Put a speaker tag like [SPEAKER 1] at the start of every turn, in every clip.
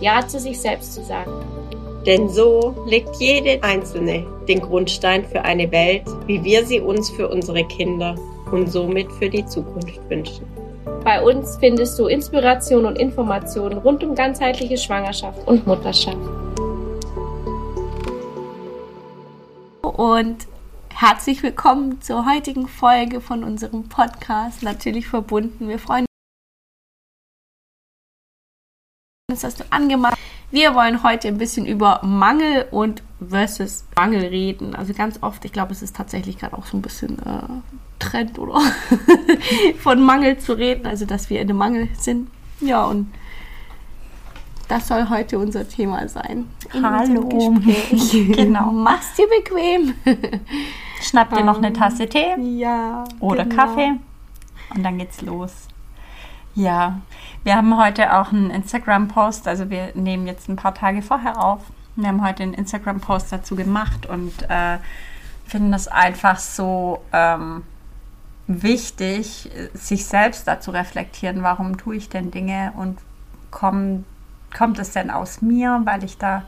[SPEAKER 1] Ja zu sich selbst zu sagen.
[SPEAKER 2] Denn so legt jede Einzelne den Grundstein für eine Welt, wie wir sie uns für unsere Kinder und somit für die Zukunft wünschen.
[SPEAKER 1] Bei uns findest du Inspiration und Informationen rund um ganzheitliche Schwangerschaft und Mutterschaft.
[SPEAKER 3] Und herzlich willkommen zur heutigen Folge von unserem Podcast. Natürlich verbunden. Wir freuen uns, dass du angemacht Wir wollen heute ein bisschen über Mangel und versus Mangel reden. Also ganz oft, ich glaube, es ist tatsächlich gerade auch so ein bisschen äh, Trend, oder? Von Mangel zu reden, also dass wir in einem Mangel sind. Ja, und das soll heute unser Thema sein.
[SPEAKER 4] Hallo. genau.
[SPEAKER 3] Mach's dir bequem.
[SPEAKER 4] Schnapp dir noch eine Tasse Tee.
[SPEAKER 3] Ja.
[SPEAKER 4] Oder genau. Kaffee. Und dann geht's los. Ja, wir haben heute auch einen Instagram-Post, also wir nehmen jetzt ein paar Tage vorher auf. Wir haben heute einen Instagram-Post dazu gemacht und äh, finden das einfach so ähm, wichtig, sich selbst dazu reflektieren, warum tue ich denn Dinge und komm, kommt es denn aus mir, weil ich da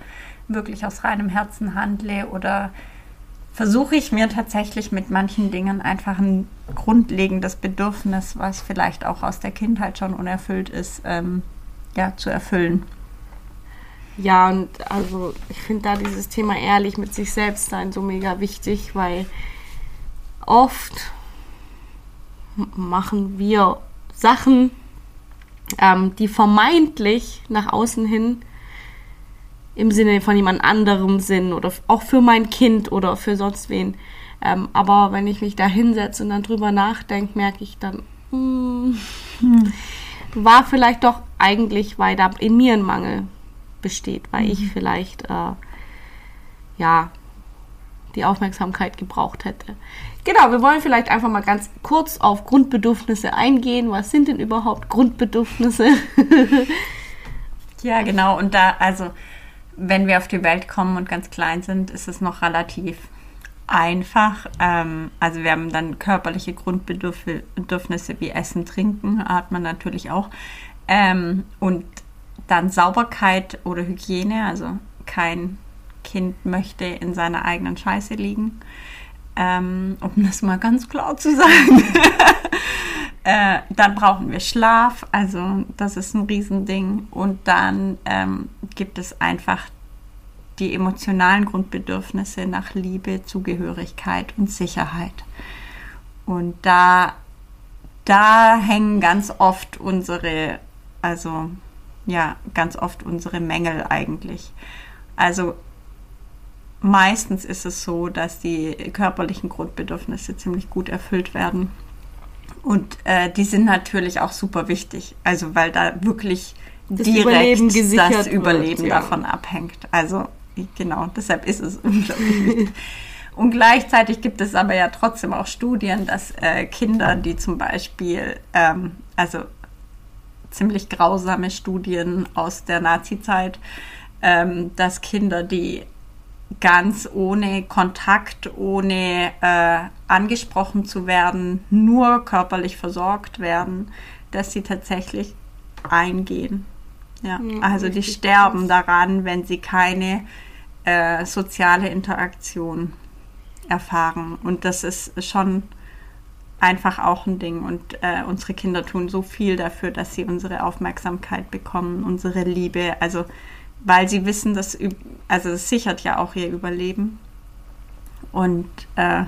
[SPEAKER 4] wirklich aus reinem Herzen handle oder versuche ich mir tatsächlich mit manchen Dingen einfach ein grundlegendes Bedürfnis, was vielleicht auch aus der Kindheit schon unerfüllt ist, ähm, ja, zu erfüllen.
[SPEAKER 3] Ja, und also ich finde da dieses Thema ehrlich mit sich selbst sein so mega wichtig, weil oft machen wir Sachen, ähm, die vermeintlich nach außen hin im Sinne von jemand anderem sind oder auch für mein Kind oder für sonst wen. Ähm, aber wenn ich mich da hinsetze und dann drüber nachdenke, merke ich dann, hm, hm. war vielleicht doch eigentlich, weil da in mir ein Mangel besteht, weil mhm. ich vielleicht äh, ja die Aufmerksamkeit gebraucht hätte. Genau, wir wollen vielleicht einfach mal ganz kurz auf Grundbedürfnisse eingehen. Was sind denn überhaupt Grundbedürfnisse?
[SPEAKER 4] ja, genau. Und da, also wenn wir auf die Welt kommen und ganz klein sind, ist es noch relativ einfach. Ähm, also wir haben dann körperliche Grundbedürfnisse wie Essen, Trinken, hat man natürlich auch. Ähm, und dann Sauberkeit oder Hygiene, also kein Kind möchte in seiner eigenen Scheiße liegen. Ähm, um das mal ganz klar zu sagen. äh, dann brauchen wir Schlaf, also das ist ein Riesending. Und dann ähm, gibt es einfach die emotionalen Grundbedürfnisse nach Liebe, Zugehörigkeit und Sicherheit. Und da, da hängen ganz oft unsere, also ja, ganz oft unsere Mängel eigentlich. Also meistens ist es so, dass die körperlichen Grundbedürfnisse ziemlich gut erfüllt werden. Und äh, die sind natürlich auch super wichtig, also weil da wirklich das direkt Überleben das Überleben wird, ja. davon abhängt. Also genau, deshalb ist es unglaublich wichtig. Und gleichzeitig gibt es aber ja trotzdem auch Studien, dass äh, Kinder, die zum Beispiel, ähm, also ziemlich grausame Studien aus der Nazi-Zeit, ähm, dass Kinder, die ganz ohne Kontakt, ohne äh, angesprochen zu werden, nur körperlich versorgt werden, dass sie tatsächlich eingehen. Ja, ja also die sterben daran, wenn sie keine äh, soziale Interaktion erfahren. Und das ist schon einfach auch ein Ding. Und äh, unsere Kinder tun so viel dafür, dass sie unsere Aufmerksamkeit bekommen, unsere Liebe. Also weil sie wissen, dass also es sichert ja auch ihr Überleben. Und äh,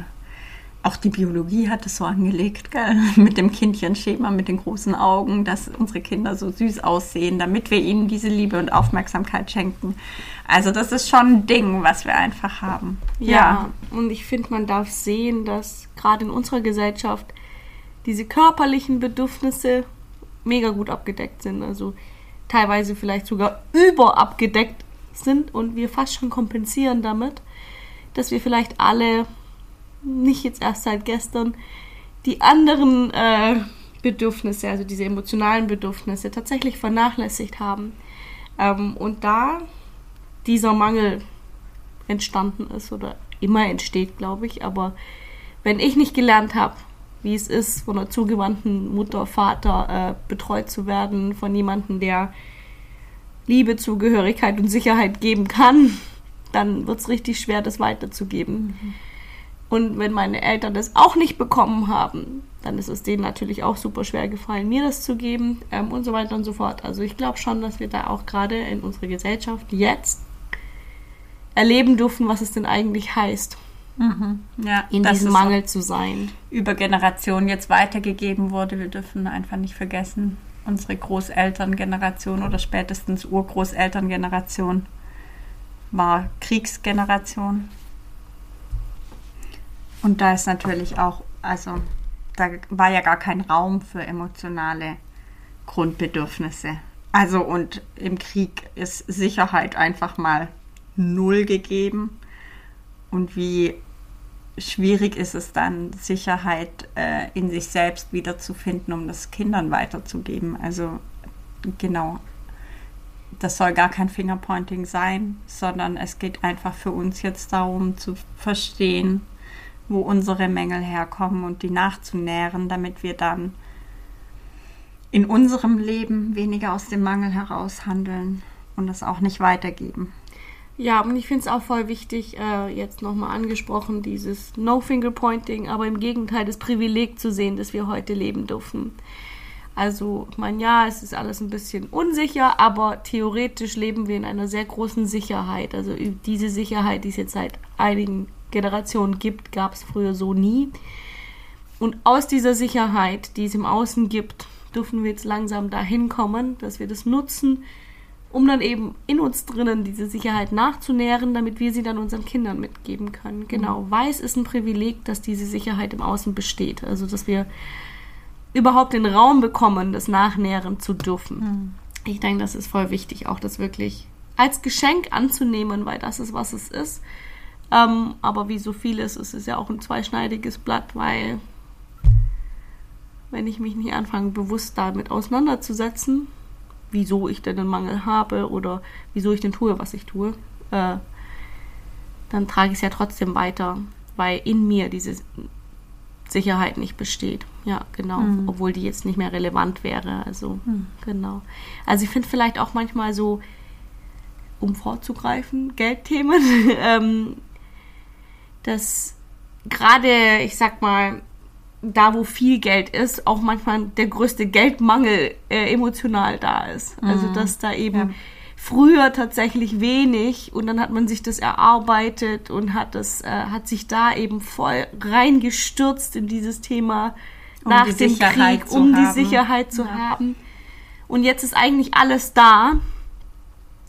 [SPEAKER 4] auch die Biologie hat es so angelegt, gell? mit dem Kindchenschema, mit den großen Augen, dass unsere Kinder so süß aussehen, damit wir ihnen diese Liebe und Aufmerksamkeit schenken. Also das ist schon ein Ding, was wir einfach haben.
[SPEAKER 3] Ja, ja. und ich finde, man darf sehen, dass gerade in unserer Gesellschaft diese körperlichen Bedürfnisse mega gut abgedeckt sind. Also teilweise vielleicht sogar überabgedeckt sind und wir fast schon kompensieren damit, dass wir vielleicht alle, nicht jetzt erst seit gestern, die anderen äh, Bedürfnisse, also diese emotionalen Bedürfnisse, tatsächlich vernachlässigt haben. Ähm, und da dieser Mangel entstanden ist oder immer entsteht, glaube ich. Aber wenn ich nicht gelernt habe, wie es ist, von einer zugewandten Mutter, Vater äh, betreut zu werden, von jemandem, der Liebe, Zugehörigkeit und Sicherheit geben kann, dann wird es richtig schwer, das weiterzugeben. Mhm. Und wenn meine Eltern das auch nicht bekommen haben, dann ist es denen natürlich auch super schwer gefallen, mir das zu geben ähm, und so weiter und so fort. Also ich glaube schon, dass wir da auch gerade in unserer Gesellschaft jetzt erleben dürfen, was es denn eigentlich heißt,
[SPEAKER 4] mhm. ja,
[SPEAKER 3] in diesem Mangel zu sein.
[SPEAKER 4] Über Generationen jetzt weitergegeben wurde. Wir dürfen einfach nicht vergessen, unsere Großelterngeneration oder spätestens Urgroßelterngeneration war Kriegsgeneration. Und da ist natürlich auch, also da war ja gar kein Raum für emotionale Grundbedürfnisse. Also und im Krieg ist Sicherheit einfach mal null gegeben. Und wie schwierig ist es dann, Sicherheit äh, in sich selbst wiederzufinden, um das Kindern weiterzugeben. Also genau, das soll gar kein Fingerpointing sein, sondern es geht einfach für uns jetzt darum zu verstehen, wo unsere Mängel herkommen und die nachzunähren, damit wir dann in unserem Leben weniger aus dem Mangel heraus handeln und es auch nicht weitergeben.
[SPEAKER 3] Ja, und ich finde es auch voll wichtig, äh, jetzt nochmal angesprochen, dieses No-Finger-Pointing, aber im Gegenteil das Privileg zu sehen, dass wir heute leben dürfen. Also, ich meine, ja, es ist alles ein bisschen unsicher, aber theoretisch leben wir in einer sehr großen Sicherheit. Also diese Sicherheit, die es jetzt seit einigen Generationen gibt, gab es früher so nie. Und aus dieser Sicherheit, die es im Außen gibt, dürfen wir jetzt langsam dahin kommen, dass wir das nutzen, um dann eben in uns drinnen diese Sicherheit nachzunähren, damit wir sie dann unseren Kindern mitgeben können. Genau, mhm. weiß ist ein Privileg, dass diese Sicherheit im Außen besteht. Also, dass wir überhaupt den Raum bekommen, das nachnähren zu dürfen. Mhm. Ich denke, das ist voll wichtig, auch das wirklich als Geschenk anzunehmen, weil das ist, was es ist. Ähm, aber wie so vieles ist es ja auch ein zweischneidiges Blatt, weil wenn ich mich nicht anfange, bewusst damit auseinanderzusetzen, wieso ich denn einen Mangel habe oder wieso ich denn tue, was ich tue, äh, dann trage ich es ja trotzdem weiter, weil in mir diese Sicherheit nicht besteht. Ja, genau. Mhm. Obwohl die jetzt nicht mehr relevant wäre. Also, mhm. genau. Also ich finde vielleicht auch manchmal so, um vorzugreifen, Geldthemen, ähm, dass gerade, ich sag mal, da, wo viel Geld ist, auch manchmal der größte Geldmangel äh, emotional da ist. Also, mhm. dass da eben ja. früher tatsächlich wenig und dann hat man sich das erarbeitet und hat das, äh, hat sich da eben voll reingestürzt in dieses Thema um nach dem Sicherheit Krieg, um haben. die Sicherheit zu ja. haben. Und jetzt ist eigentlich alles da.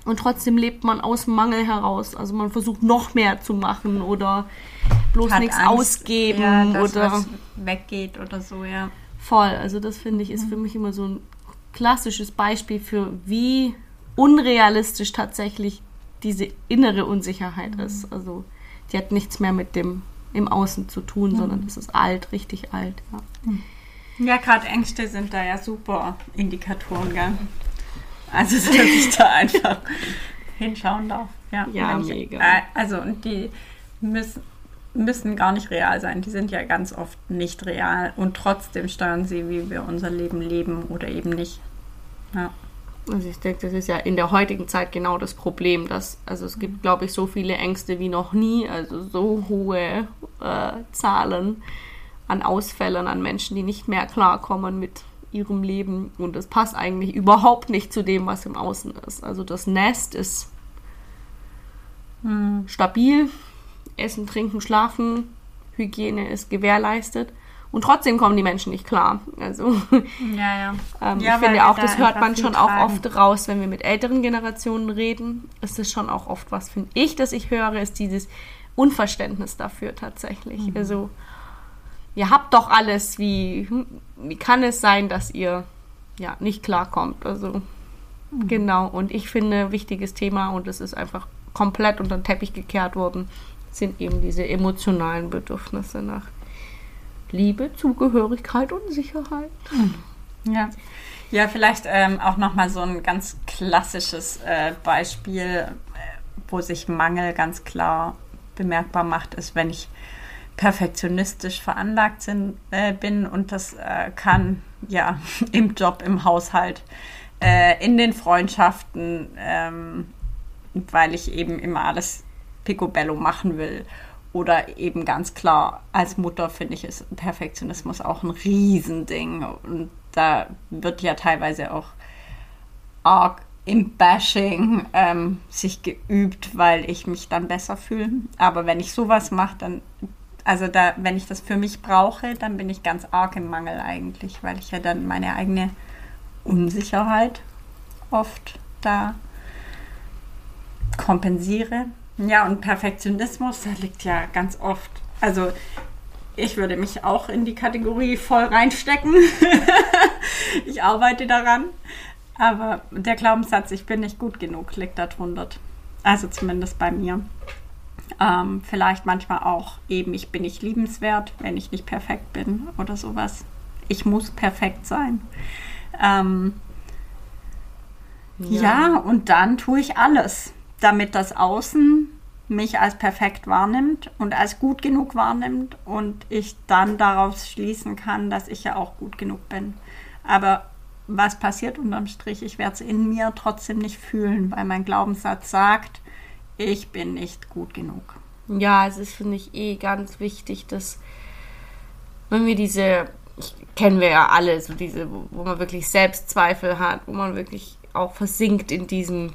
[SPEAKER 3] Und trotzdem lebt man aus Mangel heraus. Also man versucht noch mehr zu machen oder bloß nichts ausgeben ja, dass oder
[SPEAKER 4] weggeht oder so, ja.
[SPEAKER 3] Voll. Also das finde ich ist für mich immer so ein klassisches Beispiel für wie unrealistisch tatsächlich diese innere Unsicherheit mhm. ist. Also die hat nichts mehr mit dem im Außen zu tun, mhm. sondern es ist alt, richtig alt. Ja,
[SPEAKER 4] mhm. ja gerade Ängste sind da ja super Indikatoren, gell? Also dass ich da einfach hinschauen darf. Ja,
[SPEAKER 3] ja mega.
[SPEAKER 4] Äh, also und die müssen müssen gar nicht real sein. Die sind ja ganz oft nicht real und trotzdem steuern sie, wie wir unser Leben leben oder eben nicht. Ja.
[SPEAKER 3] Also ich denke, das ist ja in der heutigen Zeit genau das Problem, dass also es gibt, glaube ich, so viele Ängste wie noch nie, also so hohe äh, Zahlen an Ausfällen, an Menschen, die nicht mehr klarkommen mit ihrem Leben und es passt eigentlich überhaupt nicht zu dem, was im Außen ist. Also das Nest ist hm. stabil, Essen, Trinken, Schlafen, Hygiene ist gewährleistet. Und trotzdem kommen die Menschen nicht klar. Also
[SPEAKER 4] ja, ja.
[SPEAKER 3] ähm, ja, ich finde auch, das hört man schon tragen. auch oft raus, wenn wir mit älteren Generationen reden. Ist das schon auch oft was, finde ich, dass ich höre, ist dieses Unverständnis dafür tatsächlich. Mhm. Also ihr habt doch alles, wie, wie kann es sein, dass ihr ja nicht klarkommt? Also Genau, und ich finde, wichtiges Thema, und es ist einfach komplett unter den Teppich gekehrt worden, sind eben diese emotionalen Bedürfnisse nach Liebe, Zugehörigkeit und Sicherheit.
[SPEAKER 4] Ja. Ja, vielleicht ähm, auch nochmal so ein ganz klassisches äh, Beispiel, äh, wo sich Mangel ganz klar bemerkbar macht, ist, wenn ich perfektionistisch veranlagt sind, äh, bin und das äh, kann ja im Job, im Haushalt, äh, in den Freundschaften, ähm, weil ich eben immer alles picobello machen will. Oder eben ganz klar, als Mutter finde ich, ist Perfektionismus auch ein Riesending. Und da wird ja teilweise auch arg im Bashing ähm, sich geübt, weil ich mich dann besser fühle. Aber wenn ich sowas mache, dann, also da, wenn ich das für mich brauche, dann bin ich ganz arg im Mangel eigentlich, weil ich ja dann meine eigene Unsicherheit oft da kompensiere. Ja, und Perfektionismus, da liegt ja ganz oft, also ich würde mich auch in die Kategorie voll reinstecken. ich arbeite daran. Aber der Glaubenssatz, ich bin nicht gut genug, liegt darunter. Also zumindest bei mir. Ähm, vielleicht manchmal auch eben, ich bin nicht liebenswert, wenn ich nicht perfekt bin oder sowas. Ich muss perfekt sein. Ähm, ja. ja, und dann tue ich alles, damit das Außen mich als perfekt wahrnimmt und als gut genug wahrnimmt und ich dann daraus schließen kann, dass ich ja auch gut genug bin. Aber was passiert unterm Strich? Ich werde es in mir trotzdem nicht fühlen, weil mein Glaubenssatz sagt, ich bin nicht gut genug.
[SPEAKER 3] Ja, es ist, finde ich, eh ganz wichtig, dass wenn wir diese, kennen wir ja alle, so diese, wo, wo man wirklich Selbstzweifel hat, wo man wirklich auch versinkt in diesem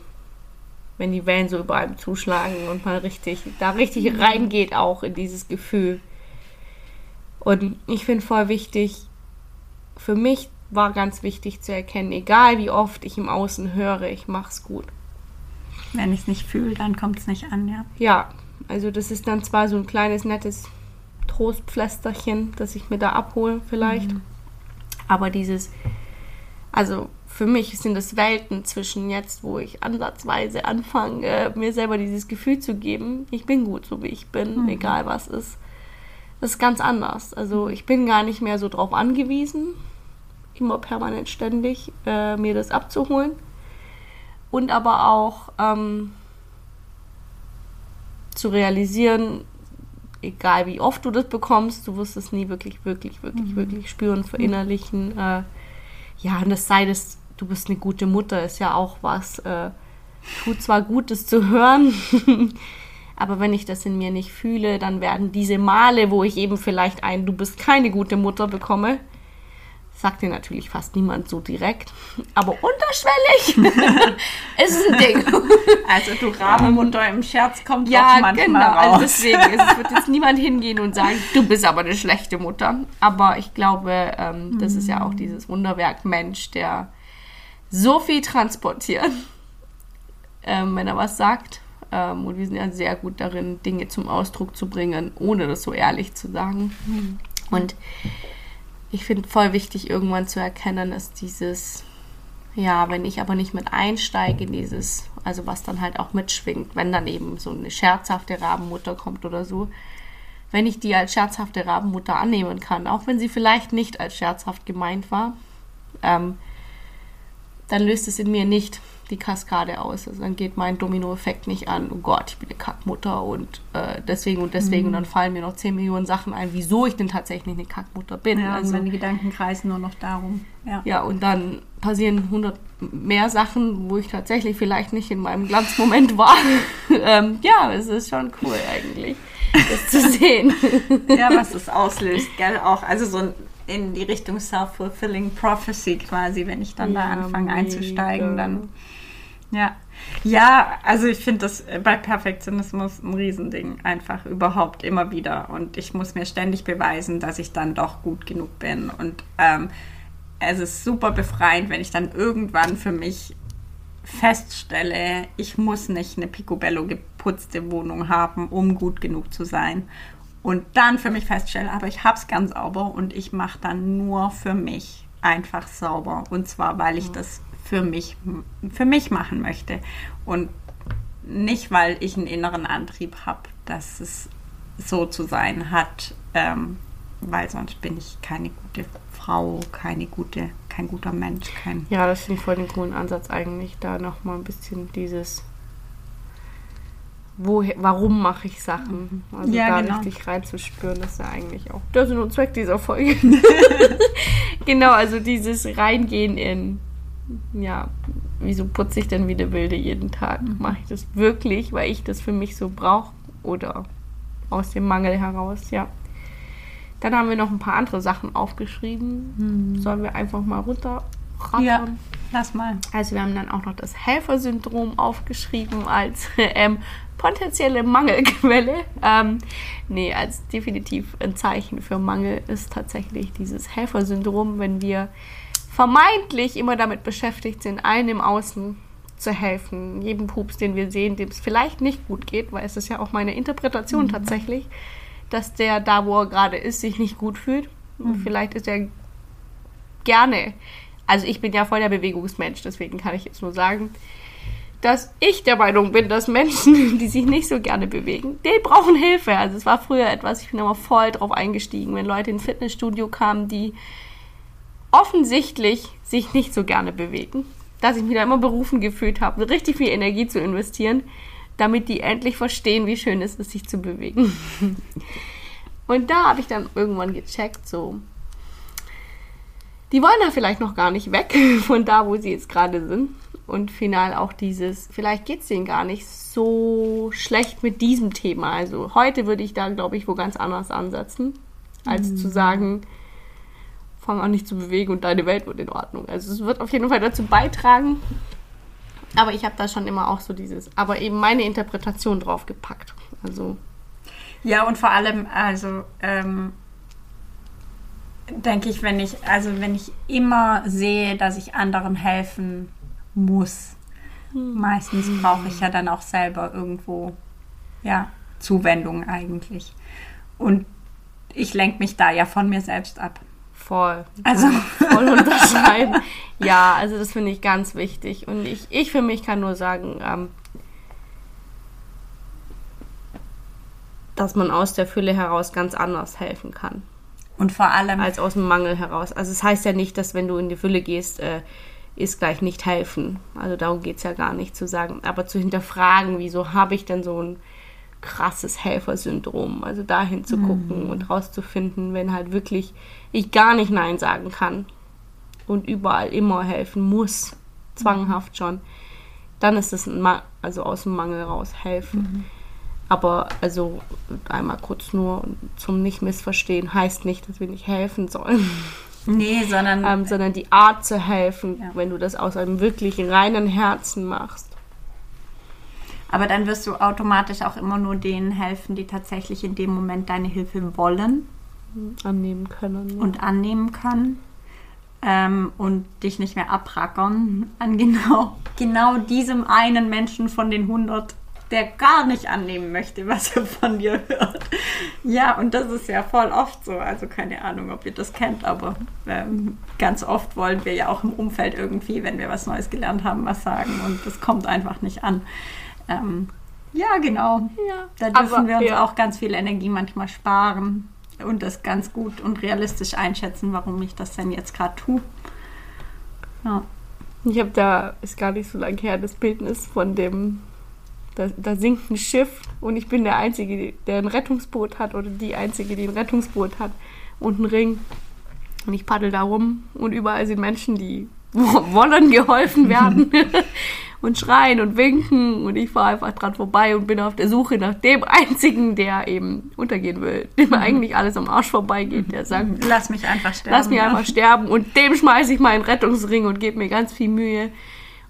[SPEAKER 3] wenn die Wellen so über einem zuschlagen und man richtig, da richtig reingeht auch in dieses Gefühl. Und ich finde voll wichtig, für mich war ganz wichtig zu erkennen, egal wie oft ich im Außen höre, ich mach's gut.
[SPEAKER 4] Wenn ich es nicht fühle, dann kommt es nicht an, ja.
[SPEAKER 3] Ja, also das ist dann zwar so ein kleines, nettes Trostpflästerchen, das ich mir da abhole vielleicht. Mhm. Aber dieses, also für mich sind es Welten zwischen jetzt, wo ich ansatzweise anfange, mir selber dieses Gefühl zu geben, ich bin gut, so wie ich bin, mhm. egal was ist. Das ist ganz anders. Also ich bin gar nicht mehr so drauf angewiesen, immer permanent ständig äh, mir das abzuholen. Und aber auch ähm, zu realisieren, egal wie oft du das bekommst, du wirst es nie wirklich, wirklich, wirklich, mhm. wirklich spüren, verinnerlichen. Äh, ja, und das sei das du bist eine gute Mutter, ist ja auch was. Äh, tut zwar gut, das zu hören, aber wenn ich das in mir nicht fühle, dann werden diese Male, wo ich eben vielleicht ein Du bist keine gute Mutter bekomme, sagt dir natürlich fast niemand so direkt, aber unterschwellig ist ein Ding.
[SPEAKER 4] Also du Rabenmutter im Scherz kommt ja, auch manchmal genau. Also raus. Also
[SPEAKER 3] deswegen, es wird jetzt niemand hingehen und sagen, du bist aber eine schlechte Mutter. Aber ich glaube, ähm, das ist ja auch dieses Wunderwerk Mensch, der so viel transportieren, ähm, wenn er was sagt. Ähm, und wir sind ja sehr gut darin, Dinge zum Ausdruck zu bringen, ohne das so ehrlich zu sagen. Mhm. Und ich finde voll wichtig, irgendwann zu erkennen, dass dieses, ja, wenn ich aber nicht mit einsteige in dieses, also was dann halt auch mitschwingt, wenn dann eben so eine scherzhafte Rabenmutter kommt oder so, wenn ich die als scherzhafte Rabenmutter annehmen kann, auch wenn sie vielleicht nicht als scherzhaft gemeint war, ähm, dann löst es in mir nicht die Kaskade aus. Also dann geht mein Dominoeffekt nicht an, oh Gott, ich bin eine Kackmutter und äh, deswegen und deswegen. Mhm. Und dann fallen mir noch 10 Millionen Sachen ein, wieso ich denn tatsächlich eine Kackmutter bin.
[SPEAKER 4] Ja, also meine Gedanken kreisen nur noch darum.
[SPEAKER 3] Ja. ja, und dann passieren 100 mehr Sachen, wo ich tatsächlich vielleicht nicht in meinem Glanzmoment war. ähm, ja, es ist schon cool eigentlich, das zu sehen.
[SPEAKER 4] ja, was das auslöst, gell? Auch, also so ein in die Richtung Self-Fulfilling Prophecy quasi, wenn ich dann ja, da anfange einzusteigen, dann ja. Ja, also ich finde das bei Perfektionismus ein Riesending, einfach überhaupt immer wieder. Und ich muss mir ständig beweisen, dass ich dann doch gut genug bin. Und ähm, es ist super befreiend, wenn ich dann irgendwann für mich feststelle, ich muss nicht eine Picobello geputzte Wohnung haben, um gut genug zu sein und dann für mich feststelle, aber ich habe es ganz sauber und ich mache dann nur für mich einfach sauber. Und zwar, weil ich das für mich, für mich machen möchte. Und nicht, weil ich einen inneren Antrieb habe, dass es so zu sein hat, ähm, weil sonst bin ich keine gute Frau, keine gute, kein guter Mensch, kein.
[SPEAKER 3] Ja, das finde ich voll den coolen Ansatz eigentlich, da nochmal ein bisschen dieses woher, warum mache ich Sachen? Also
[SPEAKER 4] Ja,
[SPEAKER 3] da
[SPEAKER 4] genau.
[SPEAKER 3] richtig reinzuspüren, das ist ja eigentlich auch der Sinn und Zweck dieser Folge. genau, also dieses Reingehen in, ja, wieso putze ich denn wie der Wilde jeden Tag?
[SPEAKER 4] Mhm.
[SPEAKER 3] Mache ich das wirklich, weil ich das für mich so brauche oder aus dem Mangel heraus, ja. Dann haben wir noch ein paar andere Sachen aufgeschrieben. Sollen wir einfach mal runterrattern?
[SPEAKER 4] Mhm. Ja, lass mal.
[SPEAKER 3] Also wir haben dann auch noch das Helfersyndrom aufgeschrieben als ähm, potenzielle Mangelquelle. Ähm, nee, als definitiv ein Zeichen für Mangel ist tatsächlich dieses Helfersyndrom, wenn wir vermeintlich immer damit beschäftigt sind, allen im Außen zu helfen. Jedem Pups, den wir sehen, dem es vielleicht nicht gut geht, weil es ist ja auch meine Interpretation tatsächlich, dass der da, wo er gerade ist, sich nicht gut fühlt. Und vielleicht ist er gerne. Also ich bin ja voll der Bewegungsmensch, deswegen kann ich jetzt nur sagen, dass ich der Meinung bin, dass Menschen, die sich nicht so gerne bewegen, die brauchen Hilfe. Also es war früher etwas, ich bin immer voll drauf eingestiegen, wenn Leute ins Fitnessstudio kamen, die offensichtlich sich nicht so gerne bewegen, dass ich mich da immer berufen gefühlt habe, richtig viel Energie zu investieren, damit die endlich verstehen, wie schön es ist, sich zu bewegen. Und da habe ich dann irgendwann gecheckt, so, die wollen da vielleicht noch gar nicht weg von da, wo sie jetzt gerade sind. Und final auch dieses, vielleicht geht es denen gar nicht so schlecht mit diesem Thema. Also heute würde ich da, glaube ich, wo ganz anders ansetzen, als zu sagen, fang an, nicht zu bewegen und deine Welt wird in Ordnung. Also es wird auf jeden Fall dazu beitragen. Aber ich habe da schon immer auch so dieses, aber eben meine Interpretation drauf gepackt. Also
[SPEAKER 4] Ja, und vor allem, also ähm, denke ich, wenn ich, also wenn ich immer sehe, dass ich anderen helfen muss, meistens brauche ich ja dann auch selber irgendwo ja, Zuwendung eigentlich. Und ich lenke mich da ja von mir selbst ab.
[SPEAKER 3] voll.
[SPEAKER 4] Also
[SPEAKER 3] voll unterscheiden. ja, also das finde ich ganz wichtig. Und ich, ich für mich kann nur sagen, ähm, dass man aus der Fülle heraus ganz anders helfen kann,
[SPEAKER 4] und vor allem,
[SPEAKER 3] als aus dem Mangel heraus. Also es heißt ja nicht, dass wenn du in die Fülle gehst, äh, ist gleich nicht helfen. Also darum geht es ja gar nicht zu sagen. Aber zu hinterfragen, wieso habe ich denn so ein krasses Helfersyndrom? Also dahin zu gucken und rauszufinden, wenn halt wirklich ich gar nicht Nein sagen kann und überall immer helfen muss, zwanghaft schon, dann ist es also aus dem Mangel raus helfen. Aber also einmal kurz nur zum Nicht-Missverstehen heißt nicht, dass wir nicht helfen sollen,
[SPEAKER 4] nee, sondern
[SPEAKER 3] ähm, sondern die Art zu helfen,
[SPEAKER 4] Ja.
[SPEAKER 3] wenn du das aus einem wirklich reinen Herzen machst.
[SPEAKER 4] Aber dann wirst du automatisch auch immer nur denen helfen, die tatsächlich in dem Moment deine Hilfe wollen
[SPEAKER 3] Annehmen können. ja.
[SPEAKER 4] und annehmen können. Ähm, und dich nicht mehr abrackern an genau, genau diesem einen Menschen von den 100, der gar nicht annehmen möchte, was er von dir hört. Ja, und das ist ja voll oft so. Also keine Ahnung, ob ihr das kennt, aber ähm, ganz oft wollen wir ja auch im Umfeld irgendwie, wenn wir was Neues gelernt haben, was sagen und das kommt einfach nicht an. Ähm, ja, genau.
[SPEAKER 3] ja.
[SPEAKER 4] Da dürfen
[SPEAKER 3] Aber,
[SPEAKER 4] wir uns
[SPEAKER 3] ja.
[SPEAKER 4] auch ganz viel Energie manchmal sparen und das ganz gut und realistisch einschätzen, warum ich das denn jetzt gerade tue. Ja.
[SPEAKER 3] Ich habe da, ist gar nicht so lange her, das Bildnis von dem, da, da sinkt ein Schiff und ich bin der Einzige, der ein Rettungsboot hat oder die Einzige, die ein Rettungsboot hat und einen Ring. Und ich paddel da rum und überall sind Menschen, die wollen geholfen werden und schreien und winken und ich fahre einfach dran vorbei und bin auf der Suche nach dem Einzigen, der eben untergehen will, dem eigentlich alles am Arsch vorbeigeht, der sagt,
[SPEAKER 4] Lass mich einfach sterben.
[SPEAKER 3] Lass mich einfach sterben und dem schmeiße ich meinen Rettungsring und gebe mir ganz viel Mühe.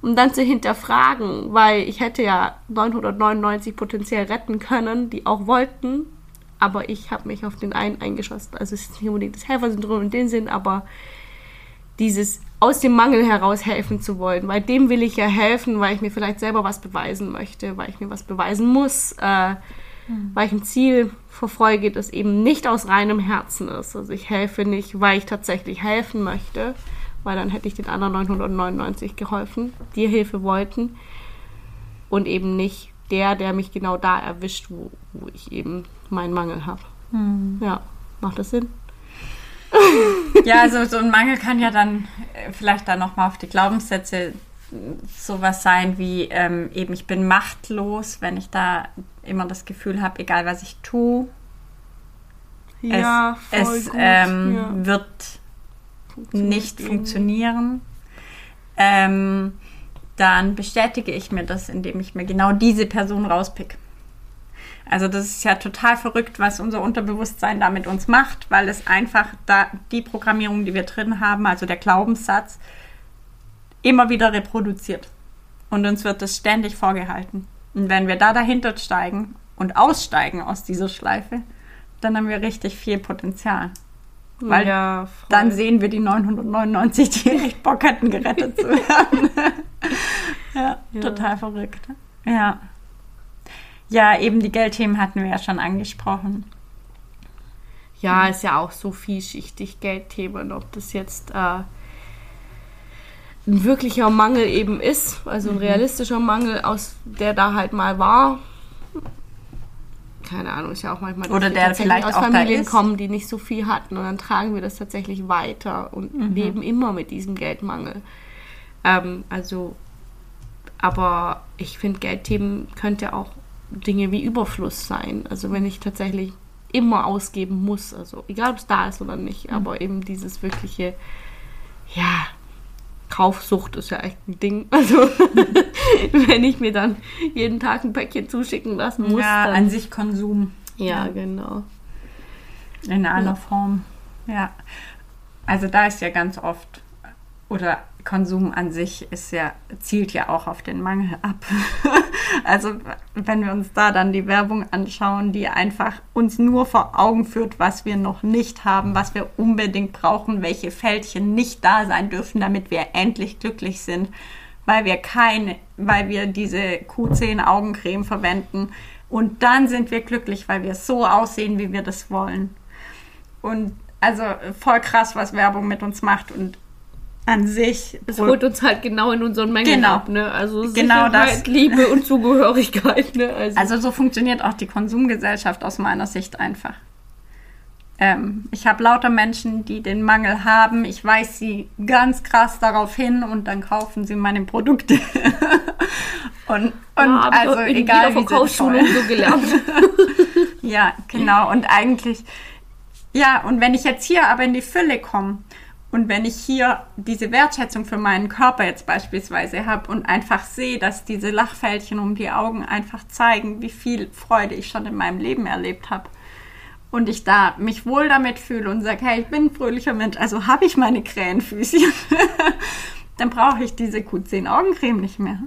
[SPEAKER 3] Um dann zu hinterfragen, weil ich hätte ja 999 potenziell retten können, die auch wollten, aber ich habe mich auf den einen eingeschossen. Also es ist nicht unbedingt das Helfersyndrom in dem Sinn, aber dieses aus dem Mangel heraus helfen zu wollen, weil dem will ich ja helfen, weil ich mir vielleicht selber was beweisen möchte, weil ich mir was beweisen muss, äh, weil ich ein Ziel verfolge, das eben nicht aus reinem Herzen ist. Also ich helfe nicht, weil ich tatsächlich helfen möchte, weil dann hätte ich den anderen 999 geholfen, die Hilfe wollten und eben nicht der, der mich genau da erwischt, wo, wo ich eben meinen Mangel habe. Ja, macht das Sinn?
[SPEAKER 4] Ja, also so ein Mangel kann ja dann äh, vielleicht dann nochmal auf die Glaubenssätze sowas sein wie ähm, eben ich bin machtlos, wenn ich da immer das Gefühl habe, egal was ich tue,
[SPEAKER 3] Ja,
[SPEAKER 4] es, es ähm, wird nicht
[SPEAKER 3] irgendwie.
[SPEAKER 4] funktionieren. Ähm, dann bestätige ich mir das, indem ich mir genau diese Person rauspick. Also das ist ja total verrückt, was unser Unterbewusstsein da mit uns macht, weil es einfach da die Programmierung, die wir drin haben, also der Glaubenssatz, immer wieder reproduziert. Und uns wird das ständig vorgehalten. Und wenn wir da dahinter steigen und aussteigen aus dieser Schleife, dann haben wir richtig viel Potenzial. Weil
[SPEAKER 3] ja,
[SPEAKER 4] dann sehen wir die 999, die echt Bock hatten, gerettet zu werden. ja,
[SPEAKER 3] Ja.
[SPEAKER 4] total verrückt. Ja. Ja, eben die Geldthemen hatten wir ja schon angesprochen.
[SPEAKER 3] Ja, ist ja auch so vielschichtig Geldthemen, ob das jetzt äh, ein wirklicher Mangel eben ist, also ein realistischer Mangel, aus der da halt mal war. Keine Ahnung, ist ja auch manchmal,
[SPEAKER 4] Oder der vielleicht
[SPEAKER 3] aus Familien kommen, die nicht so viel hatten und dann tragen wir das tatsächlich weiter und
[SPEAKER 4] Mhm.
[SPEAKER 3] leben immer mit diesem Geldmangel. Ähm, also, aber ich finde, Geldthemen könnte auch Dinge wie Überfluss sein. Also wenn ich tatsächlich immer ausgeben muss, also egal ob es da ist oder nicht, aber eben dieses wirkliche, ja, Kaufsucht ist ja echt ein Ding. Also wenn ich mir dann jeden Tag ein Päckchen zuschicken lassen muss,
[SPEAKER 4] ja,
[SPEAKER 3] dann,
[SPEAKER 4] an sich Konsum
[SPEAKER 3] ja, genau.
[SPEAKER 4] in aller
[SPEAKER 3] Ja.
[SPEAKER 4] Form. Ja. Also da ist ja ganz oft, oder Konsum an sich ist ja, zielt ja auch auf den Mangel ab. also wenn wir uns da dann die Werbung anschauen, die einfach uns nur vor Augen führt, was wir noch nicht haben, was wir unbedingt brauchen, welche Fältchen nicht da sein dürfen, damit wir endlich glücklich sind, weil wir keine, weil wir diese Q10 Augencreme verwenden und dann sind wir glücklich, weil wir so aussehen, wie wir das wollen. Und also voll krass, was Werbung mit uns macht und an sich.
[SPEAKER 3] Es holt uns halt genau in unseren Mängeln
[SPEAKER 4] Genau.
[SPEAKER 3] ab, ne? Also
[SPEAKER 4] Genau das.
[SPEAKER 3] Liebe und Zugehörigkeit, ne? Also,
[SPEAKER 4] Also so funktioniert auch die Konsumgesellschaft aus meiner Sicht einfach. Ähm, ich habe lauter Menschen, die den Mangel haben. Ich weise sie ganz krass darauf hin und dann kaufen sie meine Produkte. und und
[SPEAKER 3] ja,
[SPEAKER 4] also
[SPEAKER 3] in
[SPEAKER 4] egal
[SPEAKER 3] jeder Verkaufsschulung so gelernt.
[SPEAKER 4] Ja, genau. Und eigentlich, ja, und wenn ich jetzt hier aber in die Fülle komme und wenn ich hier diese Wertschätzung für meinen Körper jetzt beispielsweise habe und einfach sehe, dass diese Lachfältchen um die Augen einfach zeigen, wie viel Freude ich schon in meinem Leben erlebt habe. Und ich da mich wohl damit fühle und sage, hey, ich bin ein fröhlicher Mensch, also habe ich meine Krähenfüßchen. Dann brauche ich diese Q10 Augencreme nicht mehr.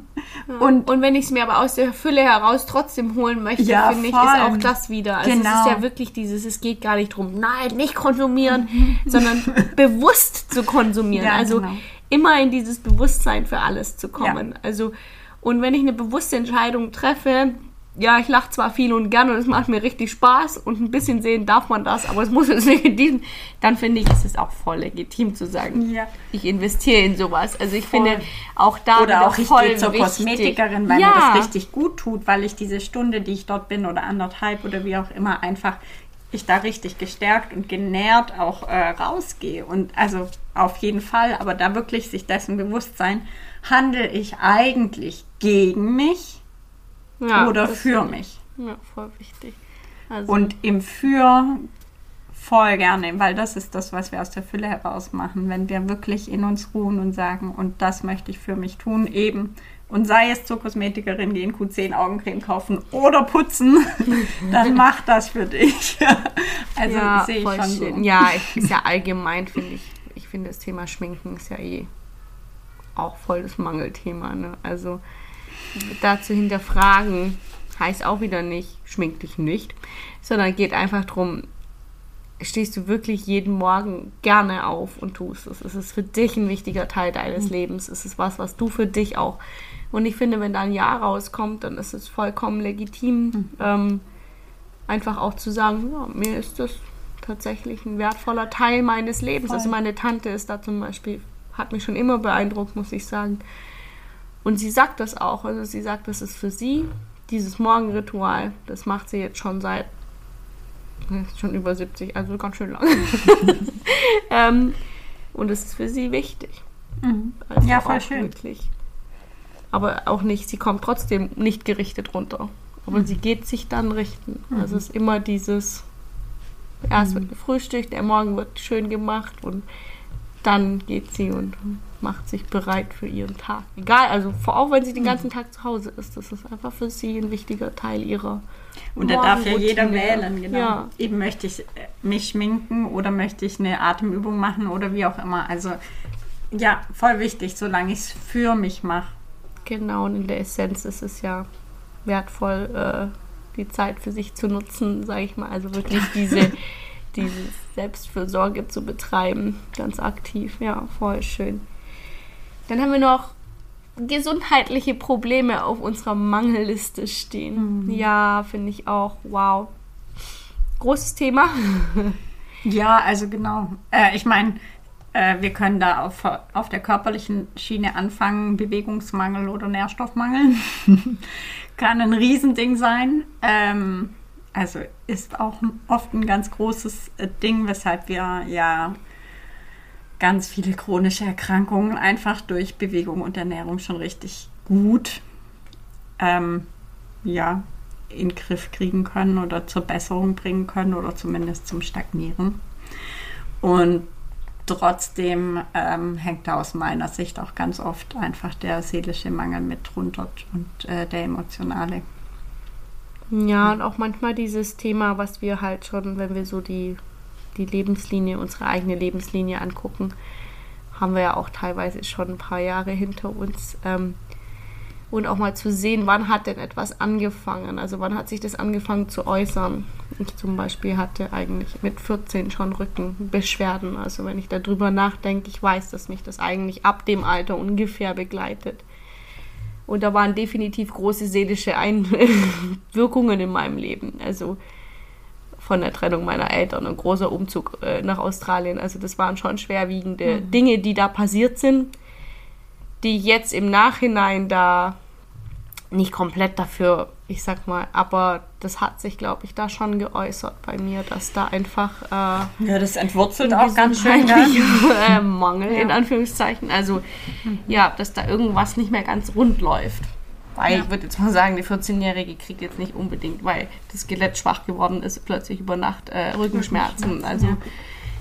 [SPEAKER 4] Und
[SPEAKER 3] Und wenn ich es mir aber aus der Fülle heraus trotzdem holen möchte,
[SPEAKER 4] Ja,
[SPEAKER 3] finde ich, ist auch das wieder. Also es
[SPEAKER 4] Genau.
[SPEAKER 3] ist ja wirklich dieses, es geht gar nicht drum, nein, nicht konsumieren,
[SPEAKER 4] Mhm.
[SPEAKER 3] sondern bewusst zu konsumieren.
[SPEAKER 4] Ja,
[SPEAKER 3] also
[SPEAKER 4] genau.
[SPEAKER 3] immer in dieses Bewusstsein für alles zu kommen. Also, und wenn ich eine bewusste Entscheidung treffe, ja, ich lache zwar viel und gern und es macht mir richtig Spaß und ein bisschen sehen darf man das, aber es muss jetzt nicht in diesem, dann finde ich, ist es auch voll legitim zu sagen,
[SPEAKER 4] Ja.
[SPEAKER 3] ich investiere in sowas. Also ich
[SPEAKER 4] Voll.
[SPEAKER 3] finde auch da
[SPEAKER 4] Oder auch ich
[SPEAKER 3] voll
[SPEAKER 4] gehe zur
[SPEAKER 3] wichtig.
[SPEAKER 4] Kosmetikerin, weil
[SPEAKER 3] ja.
[SPEAKER 4] mir das richtig gut tut, weil ich diese Stunde, die ich dort bin oder anderthalb oder wie auch immer, einfach ich da richtig gestärkt und genährt auch äh, rausgehe. Und also auf jeden Fall, aber da wirklich sich dessen bewusst sein, handle ich eigentlich gegen mich
[SPEAKER 3] Ja,
[SPEAKER 4] oder für mich?
[SPEAKER 3] ich- Ja, voll wichtig. Also,
[SPEAKER 4] Und im Für voll gerne, weil das ist das, was wir aus der Fülle heraus machen, wenn wir wirklich in uns ruhen und sagen, und das möchte ich für mich tun, eben. Und sei es zur Kosmetikerin gehen, Q10 Augencreme kaufen oder putzen, dann mach das für dich. also
[SPEAKER 3] ja,
[SPEAKER 4] sehe ich schon
[SPEAKER 3] schön.
[SPEAKER 4] so.
[SPEAKER 3] Ja, ist ja allgemein, finde ich. Ich finde das Thema Schminken ist ja eh auch voll das Mangelthema. Ne? Also da zu hinterfragen heißt auch wieder nicht, schmink dich nicht, sondern geht einfach darum, stehst du wirklich jeden Morgen gerne auf und tust es. Es ist für dich ein wichtiger Teil deines Lebens. Es ist was, was du für dich auch. Und ich finde, wenn da ein Jahr rauskommt, dann ist es vollkommen legitim, ähm, einfach auch zu sagen, ja, mir ist das tatsächlich ein wertvoller Teil meines Lebens.
[SPEAKER 4] Voll.
[SPEAKER 3] Also meine Tante ist da zum Beispiel, hat mich schon immer beeindruckt, muss ich sagen. Und sie sagt das auch. Also sie sagt, das ist für sie dieses Morgenritual. Das macht sie jetzt schon seit schon über 70, also ganz schön lang. ähm, und es ist für sie wichtig.
[SPEAKER 4] Mhm.
[SPEAKER 3] Also
[SPEAKER 4] Ja, voll schön.
[SPEAKER 3] Wirklich. Aber auch nicht, sie kommt trotzdem nicht gerichtet runter. Aber
[SPEAKER 4] Mhm.
[SPEAKER 3] sie geht sich dann richten. Also es ist immer dieses, erst
[SPEAKER 4] Mhm.
[SPEAKER 3] wird gefrühstückt, der Morgen wird schön gemacht und dann geht sie und macht sich bereit für ihren Tag. Egal, also vor- auch wenn sie den ganzen Tag zu Hause ist, das ist einfach für sie ein wichtiger Teil ihrer
[SPEAKER 4] Und da darf ja jeder wählen, genau.
[SPEAKER 3] Ja.
[SPEAKER 4] Eben möchte ich äh, mich schminken oder möchte ich eine Atemübung machen oder wie auch immer. Also ja, voll wichtig, solange ich es für mich mache.
[SPEAKER 3] Genau, und in der Essenz ist es ja wertvoll, äh, die Zeit für sich zu nutzen, sage ich mal. Also wirklich diese, diese Selbstfürsorge zu betreiben, ganz aktiv. Ja, voll schön. Dann haben wir noch gesundheitliche Probleme auf unserer Mangelliste stehen. Ja, finde ich auch. Wow. Großes Thema.
[SPEAKER 4] Ja, also genau. Äh, ich meine, äh, wir können da auf, auf der körperlichen Schiene anfangen, Bewegungsmangel oder Nährstoffmangel. Kann ein Riesending sein. Ähm, also ist auch oft ein ganz großes äh, Ding, weshalb wir ja ganz viele chronische Erkrankungen einfach durch Bewegung und Ernährung schon richtig gut ähm, ja, in den Griff kriegen können oder zur Besserung bringen können oder zumindest zum Stagnieren. Und trotzdem ähm, hängt da aus meiner Sicht auch ganz oft einfach der seelische Mangel mit drunter und äh, der emotionale.
[SPEAKER 3] Ja, und auch manchmal dieses Thema, was wir halt schon, wenn wir so die, die Lebenslinie, unsere eigene Lebenslinie angucken, haben wir ja auch teilweise schon ein paar Jahre hinter uns. Ähm, und auch mal zu sehen, wann hat denn etwas angefangen? Also wann hat sich das angefangen zu äußern? Ich zum Beispiel hatte eigentlich mit 14 schon Rückenbeschwerden. Also wenn ich darüber nachdenke, ich weiß, dass mich das eigentlich ab dem Alter ungefähr begleitet. Und da waren definitiv große seelische Einwirkungen in meinem Leben. Also von der Trennung meiner Eltern, ein großer Umzug äh, nach Australien. Also das waren schon schwerwiegende Dinge, die da passiert sind, die jetzt im Nachhinein da nicht komplett dafür, ich sag mal, aber das hat sich, glaube ich, da schon geäußert bei mir, dass da einfach äh,
[SPEAKER 4] Ja, das entwurzelt auch ganz schön.
[SPEAKER 3] äh, Mangel in
[SPEAKER 4] Ja.
[SPEAKER 3] Anführungszeichen. Also ja, dass da irgendwas nicht mehr ganz rund läuft. Weil
[SPEAKER 4] Ja.
[SPEAKER 3] ich würde jetzt mal sagen, die 14-Jährige kriegt jetzt nicht unbedingt, weil das Skelett schwach geworden ist, plötzlich über Nacht äh, Rückenschmerzen. Also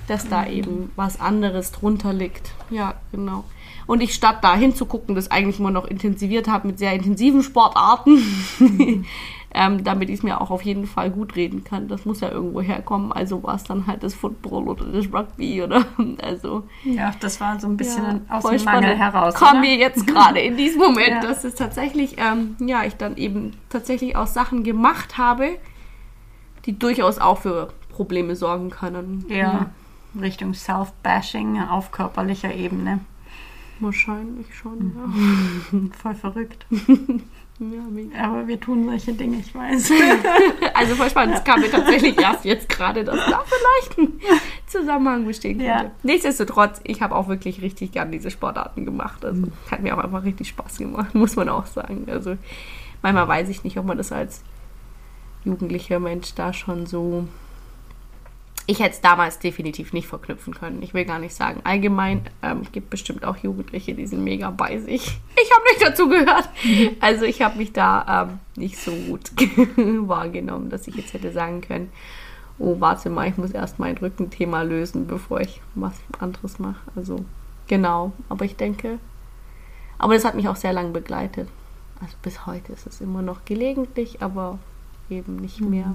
[SPEAKER 3] dass da eben was anderes drunter liegt. Ja, genau. Und ich statt da hinzugucken, das eigentlich immer noch intensiviert habe mit sehr intensiven Sportarten, ähm, damit ich es mir auch auf jeden Fall gut reden kann. Das muss ja irgendwo herkommen. Also war es dann halt das Football oder das Rugby oder also
[SPEAKER 4] Ja, das war so ein bisschen
[SPEAKER 3] ja,
[SPEAKER 4] aus dem Mangel heraus.
[SPEAKER 3] Kam
[SPEAKER 4] oder?
[SPEAKER 3] mir jetzt gerade in diesem Moment,
[SPEAKER 4] Ja.
[SPEAKER 3] dass es tatsächlich, ähm, ja, ich dann eben tatsächlich auch Sachen gemacht habe, die durchaus auch für Probleme sorgen können.
[SPEAKER 4] Ja, Richtung Self-Bashing auf körperlicher Ebene.
[SPEAKER 3] Wahrscheinlich schon,
[SPEAKER 4] Voll verrückt.
[SPEAKER 3] ja.
[SPEAKER 4] Aber wir tun solche Dinge, ich weiß.
[SPEAKER 3] Also voll spannend. Es kam mir tatsächlich erst jetzt gerade, dass da vielleicht ein Zusammenhang bestehen könnte.
[SPEAKER 4] Ja.
[SPEAKER 3] Nichtsdestotrotz, ich habe auch wirklich richtig gern diese Sportarten gemacht. Also hat mir auch einfach richtig Spaß gemacht, muss man auch sagen. Also manchmal weiß ich nicht, ob man das als jugendlicher Mensch da schon so. Ich hätte es damals definitiv nicht verknüpfen können. Ich will gar nicht sagen. Allgemein ähm, gibt bestimmt auch Jugendliche, die sind mega bei sich. Ich habe nicht dazu gehört. Also ich habe mich da ähm, nicht so gut wahrgenommen, dass ich jetzt hätte sagen können, oh, warte mal, ich muss erst mein Rückenthema lösen, bevor ich was anderes mache. Also genau. Aber ich denke, aber das hat mich auch sehr lange begleitet. Also bis heute ist es immer noch gelegentlich, aber eben nicht mehr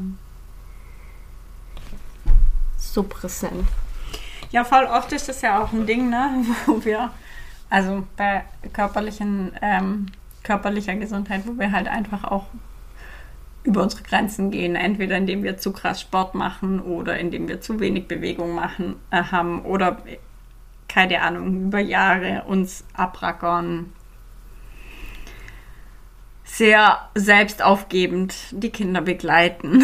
[SPEAKER 3] so präsent.
[SPEAKER 4] Ja, voll oft ist das ja auch ein Ding, ne? Wo wir, also bei körperlichen, ähm, körperlicher Gesundheit, wo wir halt einfach auch über unsere Grenzen gehen, entweder indem wir zu krass Sport machen oder indem wir zu wenig Bewegung machen äh, haben oder keine Ahnung, über Jahre uns abrackern. Sehr selbstaufgebend die Kinder begleiten.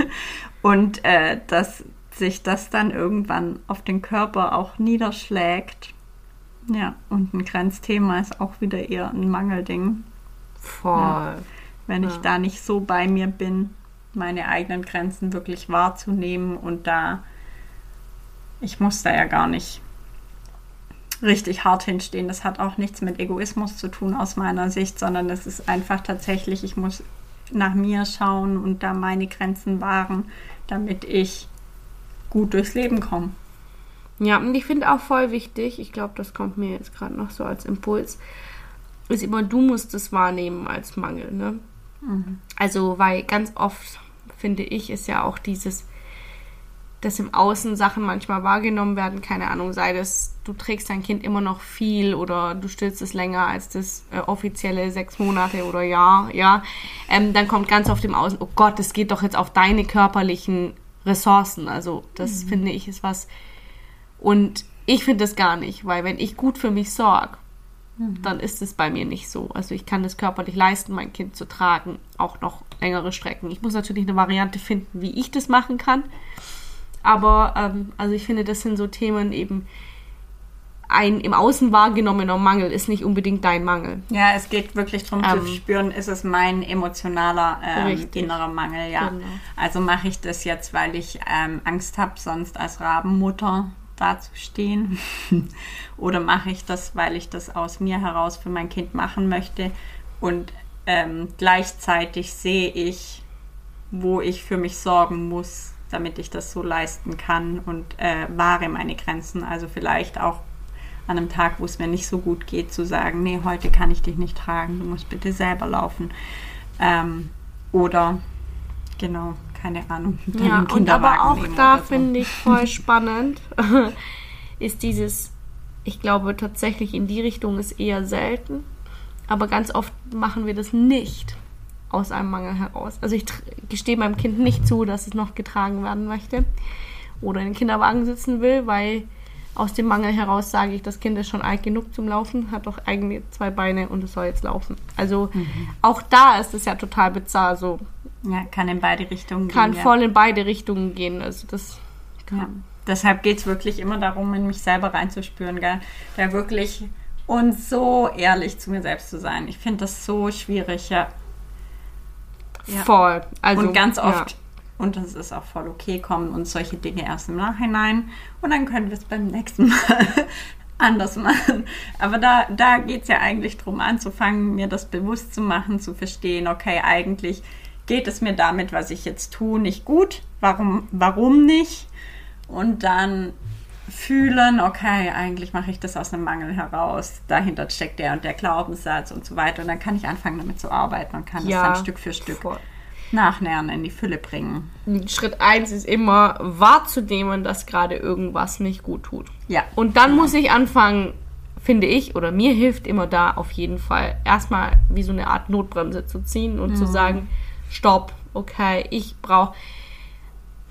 [SPEAKER 4] Und äh, dass sich das dann irgendwann auf den Körper auch niederschlägt, Ja, und ein Grenzthema ist auch wieder eher ein Mangelding.
[SPEAKER 3] Voll.
[SPEAKER 4] Ja. Wenn ich
[SPEAKER 3] Ja.
[SPEAKER 4] da nicht so bei mir bin, meine eigenen Grenzen wirklich wahrzunehmen und da, ich muss da ja gar nicht richtig hart hinstehen. Das hat auch nichts mit Egoismus zu tun aus meiner Sicht, sondern es ist einfach tatsächlich, ich muss nach mir schauen und da meine Grenzen wahren, damit ich gut durchs Leben komme.
[SPEAKER 3] Ja, und ich finde auch voll wichtig, ich glaube, das kommt mir jetzt gerade noch so als Impuls, ist immer, du musst es wahrnehmen als Mangel, ne? Also, weil ganz oft, finde ich, ist ja auch dieses, dass im Außen Sachen manchmal wahrgenommen werden, keine Ahnung, sei das, du trägst dein Kind immer noch viel oder du stillst es länger als das äh, offizielle sechs Monate oder Jahr, ja, ähm, dann kommt ganz oft im Außen, oh Gott, das geht doch jetzt auf deine körperlichen Ressourcen. Also, das finde ich ist was, und ich finde das gar nicht, weil wenn ich gut für mich sorge, dann ist es bei mir nicht so. Also ich kann es körperlich leisten, mein Kind zu tragen, auch noch längere Strecken. Ich muss natürlich eine Variante finden, wie ich das machen kann. Aber ähm, also ich finde, das sind so Themen eben, ein im Außen wahrgenommener Mangel ist nicht unbedingt dein Mangel.
[SPEAKER 4] Ja, es geht wirklich darum
[SPEAKER 3] Ähm.
[SPEAKER 4] zu spüren, ist es mein emotionaler ähm, innerer Mangel, ja.
[SPEAKER 3] Genau.
[SPEAKER 4] Also mache ich das jetzt, weil ich ähm, Angst habe, sonst als Rabenmutter dazustehen? Oder mache ich das, weil ich das aus mir heraus für mein Kind machen möchte? Und ähm, gleichzeitig sehe ich, wo ich für mich sorgen muss, damit ich das so leisten kann und äh, wahre meine Grenzen. Also vielleicht auch an einem Tag, wo es mir nicht so gut geht, zu sagen, nee, heute kann ich dich nicht tragen, du musst bitte selber laufen. Ähm, oder, genau, keine Ahnung,
[SPEAKER 3] Ja, und aber auch da
[SPEAKER 4] so.
[SPEAKER 3] finde ich voll spannend, ist dieses, ich glaube tatsächlich in die Richtung ist eher selten, aber ganz oft machen wir das nicht aus einem Mangel heraus. Also ich gestehe meinem Kind nicht zu, dass es noch getragen werden möchte oder in den Kinderwagen sitzen will, weil aus dem Mangel heraus sage ich, das Kind ist schon alt genug zum Laufen, hat doch eigene zwei Beine und es soll jetzt laufen. Also
[SPEAKER 4] Mhm.
[SPEAKER 3] auch da ist es ja total bizarr so
[SPEAKER 4] Ja, kann in beide Richtungen
[SPEAKER 3] kann
[SPEAKER 4] gehen.
[SPEAKER 3] voll in beide Richtungen gehen. Also das
[SPEAKER 4] Ja. ja. Deshalb geht es wirklich immer darum, in mich selber reinzuspüren, gell? Da wirklich und so ehrlich zu mir selbst zu sein. Ich finde das so schwierig, ja. Ja.
[SPEAKER 3] voll. Also,
[SPEAKER 4] und ganz
[SPEAKER 3] ja.
[SPEAKER 4] oft, und das ist auch voll okay, kommen uns solche Dinge erst im Nachhinein und dann können wir es beim nächsten Mal anders machen. Aber da, da geht es ja eigentlich darum, anzufangen, mir das bewusst zu machen, zu verstehen, okay, eigentlich geht es mir damit, was ich jetzt tue, nicht gut. Warum, warum nicht? Und dann fühlen, okay, eigentlich mache ich das aus einem Mangel heraus. Dahinter steckt der und der Glaubenssatz und so weiter. Und dann kann ich anfangen, damit zu arbeiten und kann
[SPEAKER 3] Ja,
[SPEAKER 4] das dann Stück für Stück
[SPEAKER 3] voll.
[SPEAKER 4] Nachnähern, in die Fülle bringen.
[SPEAKER 3] Schritt eins ist immer wahrzunehmen, dass gerade irgendwas nicht gut tut.
[SPEAKER 4] Ja.
[SPEAKER 3] Und dann muss ich anfangen, finde ich, oder mir hilft immer da auf jeden Fall, erstmal wie so eine Art Notbremse zu ziehen und zu sagen, stopp, okay, ich brauche.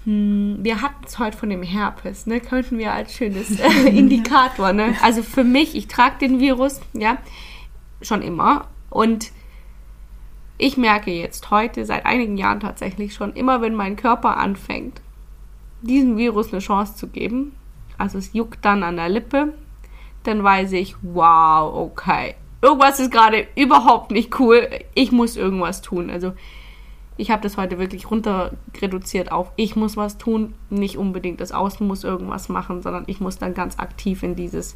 [SPEAKER 3] Hm, wir hatten es heute von dem Herpes, ne? Könnten wir als schönes äh, Indikator, ne? Also für mich, ich trage den Virus, ja, schon immer. Und ich merke jetzt heute, seit einigen Jahren tatsächlich schon, immer wenn mein Körper anfängt, diesem Virus eine Chance zu geben, also es juckt dann an der Lippe, dann weiß ich, wow, okay, irgendwas ist gerade überhaupt nicht cool, ich muss irgendwas tun. Also ich habe das heute wirklich runter reduziert auf, ich muss was tun, nicht unbedingt das Außen muss irgendwas machen, sondern ich muss dann ganz aktiv in dieses,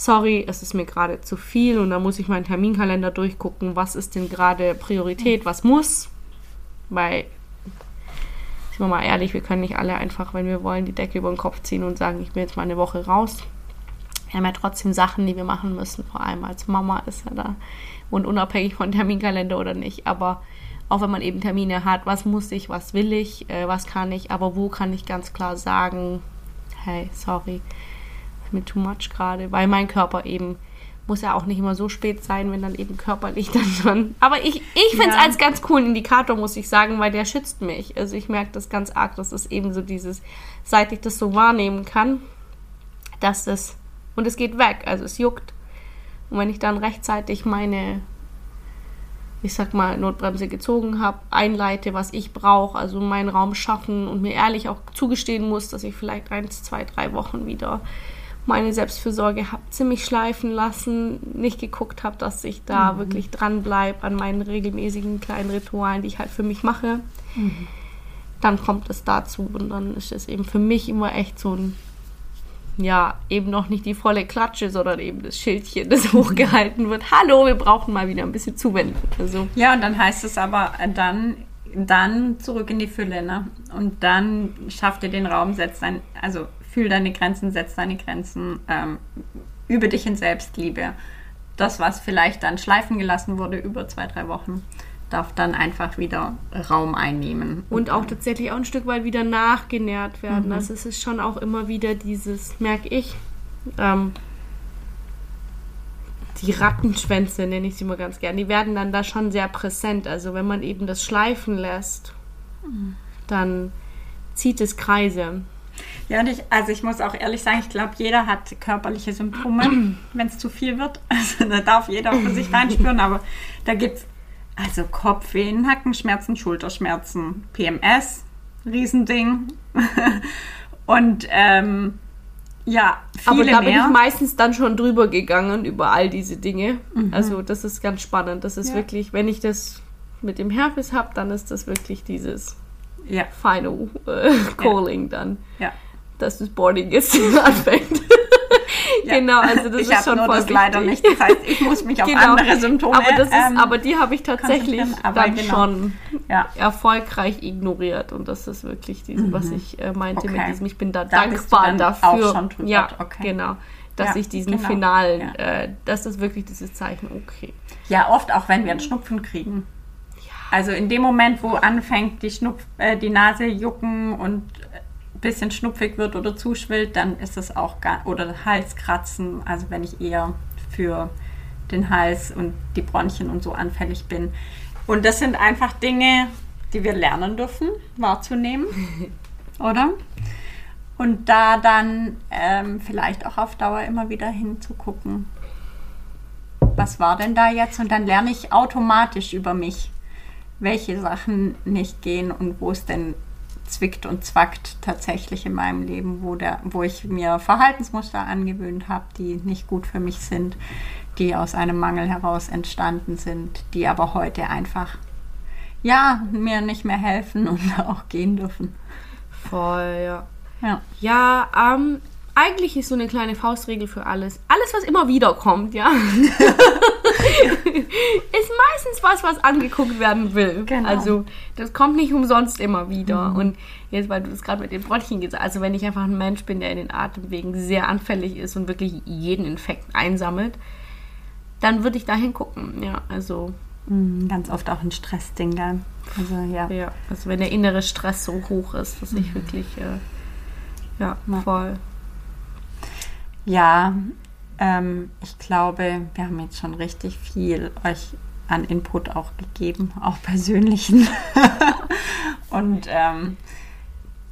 [SPEAKER 3] sorry, es ist mir gerade zu viel und da muss ich meinen Terminkalender durchgucken, was ist denn gerade Priorität, was muss, weil sind wir mal ehrlich, wir können nicht alle einfach, wenn wir wollen, die Decke über den Kopf ziehen und sagen, ich bin jetzt mal eine Woche raus. Wir haben ja trotzdem Sachen, die wir machen müssen, vor allem als Mama ist ja da und unabhängig von Terminkalender oder nicht. Aber auch wenn man eben Termine hat, was muss ich, was will ich, äh, was kann ich, aber wo kann ich ganz klar sagen, hey, sorry, mir too much gerade, weil mein Körper eben muss ja auch nicht immer so spät sein, wenn dann eben körperlich dann schon. Aber ich, ich finde es
[SPEAKER 4] Ja.
[SPEAKER 3] als ganz coolen Indikator, muss ich sagen, weil der schützt mich. Also ich merke das ganz arg, das ist eben so dieses, seit ich das so wahrnehmen kann, dass das, und es geht weg, also es juckt. Und wenn ich dann rechtzeitig meine, ich sag mal, Notbremse gezogen habe, einleite, was ich brauche, also meinen Raum schaffen und mir ehrlich auch zugestehen muss, dass ich vielleicht eins, zwei, drei Wochen wieder meine Selbstfürsorge habe ziemlich schleifen lassen, nicht geguckt habe, dass ich da wirklich dran bleibe an meinen regelmäßigen kleinen Ritualen, die ich halt für mich mache. Dann kommt es dazu und dann ist es eben für mich immer echt so ein, ja, eben noch nicht die volle Klatsche, sondern eben das Schildchen, das hochgehalten wird. Hallo, wir brauchen mal wieder ein bisschen Zuwendung. Also,
[SPEAKER 4] Ja, und dann heißt es aber äh, dann, dann zurück in die Fülle, ne? Und dann schaff dir den Raum, setz dein, also fühl deine Grenzen, setz deine Grenzen, ähm, übe dich in Selbstliebe. Das, was vielleicht dann schleifen gelassen wurde über zwei, drei Wochen, darf dann einfach wieder Raum einnehmen.
[SPEAKER 3] und auch tatsächlich auch ein Stück weit wieder nachgenährt werden. Also es ist schon auch immer wieder dieses, merke ich, ähm, die Rattenschwänze nenne ich sie mal ganz gern, die werden dann da schon sehr präsent. Also wenn man eben das schleifen lässt, dann zieht es Kreise.
[SPEAKER 4] Ja, und ich, also ich muss auch ehrlich sagen, ich glaube, jeder hat körperliche Symptome, wenn es zu viel wird. Also da darf jeder für sich reinspüren, aber da gibt es also Kopfweh, Nackenschmerzen, Schulterschmerzen, PMS, Riesending. und ähm, ja,
[SPEAKER 3] Aber
[SPEAKER 4] viele
[SPEAKER 3] da bin
[SPEAKER 4] mehr.
[SPEAKER 3] ich meistens dann schon drüber gegangen über all diese Dinge. Also das ist ganz spannend. Das ist
[SPEAKER 4] Ja.
[SPEAKER 3] wirklich, wenn ich das mit dem Herpes habe, dann ist das wirklich dieses
[SPEAKER 4] ja,
[SPEAKER 3] Final äh, Calling dann.
[SPEAKER 4] ja.
[SPEAKER 3] dass das Boarding jetzt anfängt.
[SPEAKER 4] Ja.
[SPEAKER 3] Genau, also das
[SPEAKER 4] ich
[SPEAKER 3] ist schon
[SPEAKER 4] nur
[SPEAKER 3] voll
[SPEAKER 4] das leider
[SPEAKER 3] wichtig.
[SPEAKER 4] nicht. Das heißt, ich muss mich auf
[SPEAKER 3] Genau.
[SPEAKER 4] andere Symptome
[SPEAKER 3] aber das ist,
[SPEAKER 4] ähm,
[SPEAKER 3] aber die habe ich tatsächlich dann
[SPEAKER 4] genau.
[SPEAKER 3] schon
[SPEAKER 4] ja.
[SPEAKER 3] erfolgreich ignoriert und das ist wirklich diese, was ich äh, meinte mit
[SPEAKER 4] Mhm. Okay.
[SPEAKER 3] diesem, ich bin da,
[SPEAKER 4] Da
[SPEAKER 3] dankbar dafür.
[SPEAKER 4] auch schon drüber.
[SPEAKER 3] Ja,
[SPEAKER 4] Okay.
[SPEAKER 3] genau. Dass
[SPEAKER 4] Ja,
[SPEAKER 3] ich diesen
[SPEAKER 4] genau.
[SPEAKER 3] finalen, äh, das ist wirklich dieses Zeichen, okay.
[SPEAKER 4] Ja, oft auch, wenn wir einen Schnupfen kriegen. Also in dem Moment, wo anfängt die, Schnupf, äh, die Nase jucken und ein bisschen schnupfig wird oder zuschwillt, dann ist es auch gar, oder Halskratzen, also wenn ich eher für den Hals und die Bronchien und so anfällig bin. Und das sind einfach Dinge, die wir lernen dürfen, wahrzunehmen, oder? Und da dann ähm, vielleicht auch auf Dauer immer wieder hinzugucken, was war denn da jetzt? Und dann lerne ich automatisch über mich, welche Sachen nicht gehen und wo es denn zwickt und zwackt tatsächlich in meinem Leben, wo, der, wo ich mir Verhaltensmuster angewöhnt habe, die nicht gut für mich sind, die aus einem Mangel heraus entstanden sind, die aber heute einfach, ja, mir nicht mehr helfen und auch gehen dürfen.
[SPEAKER 3] Voll, ja.
[SPEAKER 4] Ja.
[SPEAKER 3] Ja, ähm, eigentlich ist so eine kleine Faustregel für alles. Alles, was immer wieder kommt, ja. ist meistens was, was angeguckt werden will.
[SPEAKER 4] Genau.
[SPEAKER 3] Also, das kommt nicht umsonst immer wieder. Und jetzt, weil du das gerade mit den Bronchien gesagt hast, also wenn ich einfach ein Mensch bin, der in den Atemwegen sehr anfällig ist und wirklich jeden Infekt einsammelt, dann würde ich da hingucken. Ja, also,
[SPEAKER 4] Mm, Ganz oft auch ein Stressding, gell? Also ja.
[SPEAKER 3] ja, also wenn der innere Stress so hoch ist, dass ich wirklich, äh, ja,
[SPEAKER 4] Ja.
[SPEAKER 3] voll.
[SPEAKER 4] Ja, ähm, ich glaube, wir haben jetzt schon richtig viel euch an Input auch gegeben, auch persönlichen. Und ähm,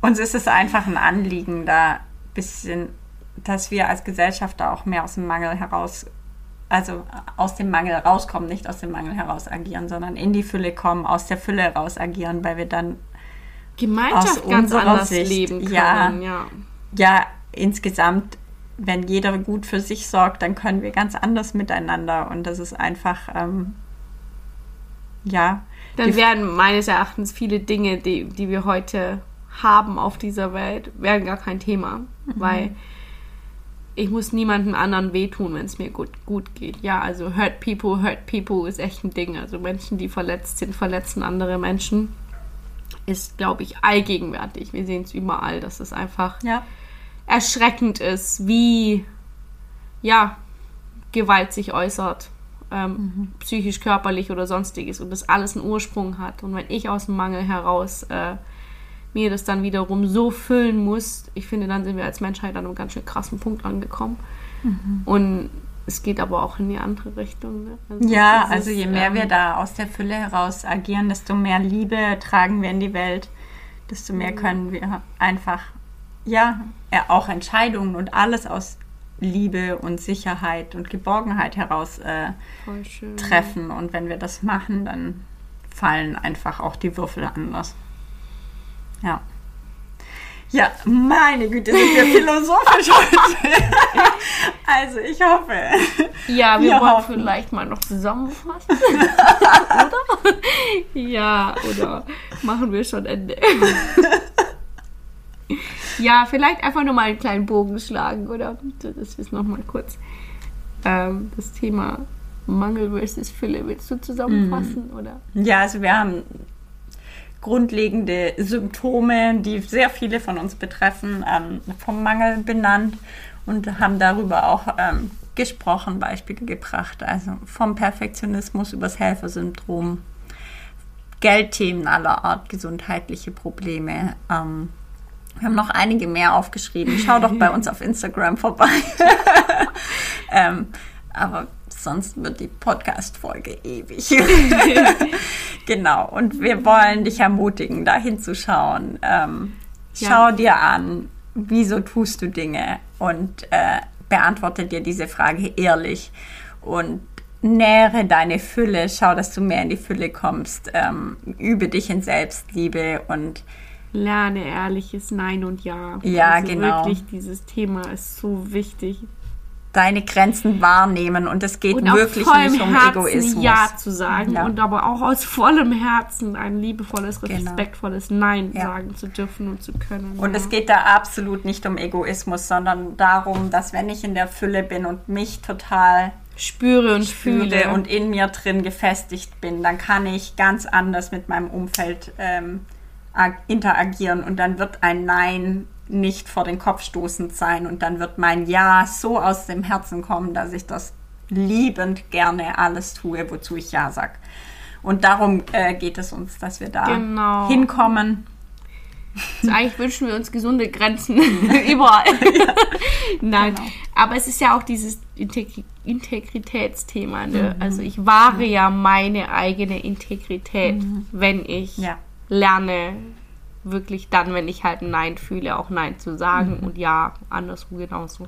[SPEAKER 4] uns ist es einfach ein Anliegen, da ein bisschen, dass wir als Gesellschaft da auch mehr aus dem Mangel heraus, also aus dem Mangel rauskommen, nicht aus dem Mangel heraus agieren, sondern in die Fülle kommen, aus der Fülle heraus agieren, weil wir dann
[SPEAKER 3] Gemeinschaft ganz anders
[SPEAKER 4] Sicht,
[SPEAKER 3] leben können.
[SPEAKER 4] ja.
[SPEAKER 3] ja.
[SPEAKER 4] ja, insgesamt, wenn jeder gut für sich sorgt, dann können wir ganz anders miteinander. Und das ist einfach, ähm, ja,
[SPEAKER 3] Dann werden meines Erachtens viele Dinge, die, die wir heute haben auf dieser Welt, werden gar kein Thema. Weil ich muss niemandem anderen wehtun, wenn es mir gut, gut geht. Ja, also hurt people, hurt people ist echt ein Ding. Also Menschen, die verletzt sind, verletzen andere Menschen. Ist, glaube ich, allgegenwärtig. Wir sehen es überall, dass es einfach
[SPEAKER 4] ja,
[SPEAKER 3] erschreckend ist, wie ja, Gewalt sich äußert, ähm, psychisch, körperlich oder sonstiges und das alles einen Ursprung hat. Und wenn ich aus dem Mangel heraus äh, mir das dann wiederum so füllen muss, ich finde, dann sind wir als Menschheit an einem ganz schön krassen Punkt angekommen. Und es geht aber auch in die andere Richtung. Ne? Also
[SPEAKER 4] ja,
[SPEAKER 3] es
[SPEAKER 4] also
[SPEAKER 3] ist,
[SPEAKER 4] je mehr
[SPEAKER 3] ähm,
[SPEAKER 4] wir da aus der Fülle heraus agieren, desto mehr Liebe tragen wir in die Welt, desto mehr können wir einfach, ja, auch Entscheidungen und alles aus Liebe und Sicherheit und Geborgenheit heraus äh, treffen. Und wenn wir das machen, dann fallen einfach auch die Würfel anders. Ja. Ja, meine Güte, sind wir philosophisch heute. Also ich hoffe.
[SPEAKER 3] Ja, wir,
[SPEAKER 4] Wir
[SPEAKER 3] wollen
[SPEAKER 4] hoffen.
[SPEAKER 3] vielleicht mal noch zusammenfassen. oder? Ja, oder machen wir schon Ende. Ja, vielleicht einfach nur mal einen kleinen Bogen schlagen, oder? Das ist nochmal kurz ähm, das Thema Mangel versus Fülle. Willst du zusammenfassen, oder?
[SPEAKER 4] Ja, also wir haben grundlegende Symptome, die sehr viele von uns betreffen, ähm, vom Mangel benannt und haben darüber auch ähm, gesprochen, Beispiele gebracht. Also vom Perfektionismus übers Helfersyndrom, Geldthemen aller Art, gesundheitliche Probleme. Ähm, wir haben noch einige mehr aufgeschrieben. Schau doch bei uns auf Instagram vorbei. ähm, aber sonst wird die Podcast-Folge ewig. genau. Und wir wollen dich ermutigen, da hinzuschauen. Ähm,
[SPEAKER 3] Ja.
[SPEAKER 4] Schau dir an, wieso tust du Dinge und äh, beantworte dir diese Frage ehrlich und nähere deine Fülle. Schau, dass du mehr in die Fülle kommst. Ähm, übe dich in Selbstliebe und
[SPEAKER 3] Lerne ehrliches Nein und Ja.
[SPEAKER 4] Ja,
[SPEAKER 3] also
[SPEAKER 4] genau.
[SPEAKER 3] Wirklich, dieses Thema ist so wichtig.
[SPEAKER 4] deine Grenzen wahrnehmen. Und es geht
[SPEAKER 3] Und
[SPEAKER 4] wirklich nicht um
[SPEAKER 3] Herzen
[SPEAKER 4] Egoismus.
[SPEAKER 3] Ja zu sagen
[SPEAKER 4] Ja.
[SPEAKER 3] und aber auch aus vollem Herzen ein liebevolles,
[SPEAKER 4] Genau.
[SPEAKER 3] respektvolles Nein
[SPEAKER 4] Ja.
[SPEAKER 3] sagen zu dürfen und zu können.
[SPEAKER 4] Und
[SPEAKER 3] ja.
[SPEAKER 4] es geht da absolut nicht um Egoismus, sondern darum, dass wenn ich in der Fülle bin und mich total
[SPEAKER 3] spüre und
[SPEAKER 4] fühle
[SPEAKER 3] fühle
[SPEAKER 4] und in mir drin gefestigt bin, dann kann ich ganz anders mit meinem Umfeld ähm, interagieren und dann wird ein Nein nicht vor den Kopf stoßend sein und dann wird mein Ja so aus dem Herzen kommen, dass ich das liebend gerne alles tue, wozu ich Ja sag. Und darum äh, geht es uns, dass wir da
[SPEAKER 3] Genau.
[SPEAKER 4] hinkommen.
[SPEAKER 3] Also eigentlich wünschen wir uns gesunde Grenzen überall. Nein,
[SPEAKER 4] Genau.
[SPEAKER 3] aber es ist ja auch dieses Integri Integritätsthema. Ne? Also ich wahre ja meine eigene Integrität, wenn ich
[SPEAKER 4] Ja.
[SPEAKER 3] Lerne, wirklich dann, wenn ich halt ein Nein fühle, auch Nein zu sagen und Ja, andersrum genauso.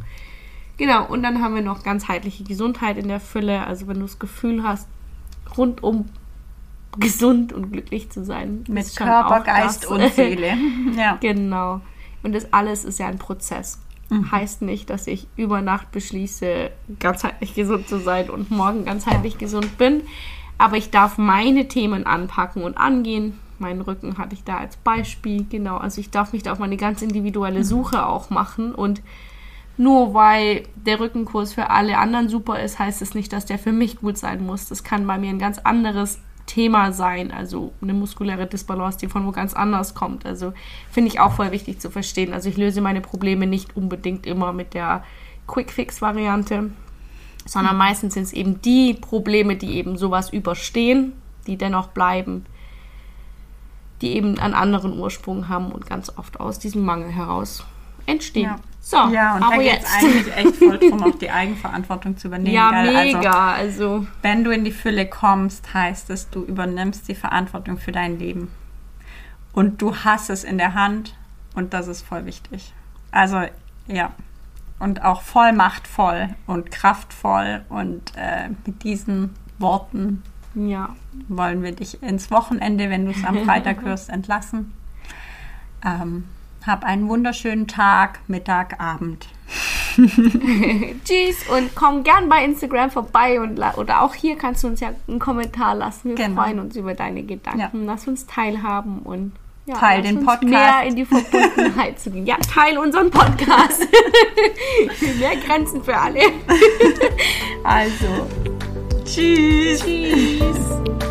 [SPEAKER 3] Genau, und dann haben wir noch ganzheitliche Gesundheit in der Fülle. Also wenn du das Gefühl hast, rundum gesund und glücklich zu sein.
[SPEAKER 4] Mit Körper, Geist
[SPEAKER 3] das.
[SPEAKER 4] und Seele. Ja.
[SPEAKER 3] Genau. Und das alles ist ja ein Prozess.
[SPEAKER 4] Mhm.
[SPEAKER 3] Heißt nicht, dass ich über Nacht beschließe, ganzheitlich gesund zu sein und morgen ganzheitlich gesund bin. Aber ich darf meine Themen anpacken und angehen. Meinen Rücken hatte ich da als Beispiel. Genau. Also ich darf mich da auf meine ganz individuelle Suche auch machen. Und nur weil der Rückenkurs für alle anderen super ist, heißt es nicht, dass der für mich gut sein muss. Das kann bei mir ein ganz anderes Thema sein, also eine muskuläre Disbalance, die von wo ganz anders kommt. Also finde ich auch voll wichtig zu verstehen. Also ich löse meine Probleme nicht unbedingt immer mit der Quick-Fix-Variante, sondern meistens sind es eben die Probleme, die eben sowas überstehen, die dennoch bleiben, die eben einen anderen Ursprung haben und ganz oft aus diesem Mangel heraus entstehen.
[SPEAKER 4] Ja.
[SPEAKER 3] So,
[SPEAKER 4] Ja, und
[SPEAKER 3] aber
[SPEAKER 4] da
[SPEAKER 3] jetzt.
[SPEAKER 4] eigentlich echt voll drum, auch die Eigenverantwortung zu übernehmen.
[SPEAKER 3] Ja,
[SPEAKER 4] gell? Also,
[SPEAKER 3] mega. Also,
[SPEAKER 4] wenn du in die Fülle kommst, heißt es, du übernimmst die Verantwortung für dein Leben. Und du hast es in der Hand und das ist voll wichtig. Also, ja. Und auch voll machtvoll und kraftvoll. Und äh, mit diesen Worten
[SPEAKER 3] ja.
[SPEAKER 4] wollen wir dich ins Wochenende, wenn du es am Freitag hörst, entlassen. Ähm, hab einen wunderschönen Tag, Mittag, Abend.
[SPEAKER 3] Tschüss und komm gern bei Instagram vorbei und oder auch hier kannst du uns ja einen Kommentar lassen. Wir
[SPEAKER 4] Genau.
[SPEAKER 3] freuen uns über deine Gedanken. Lass uns teilhaben und ja,
[SPEAKER 4] Teil den Podcast.
[SPEAKER 3] mehr in die Verbundenheit zu gehen. Ja, teil unseren Podcast. mehr Grenzen für alle. also,
[SPEAKER 4] Tschüss.
[SPEAKER 3] tschüss.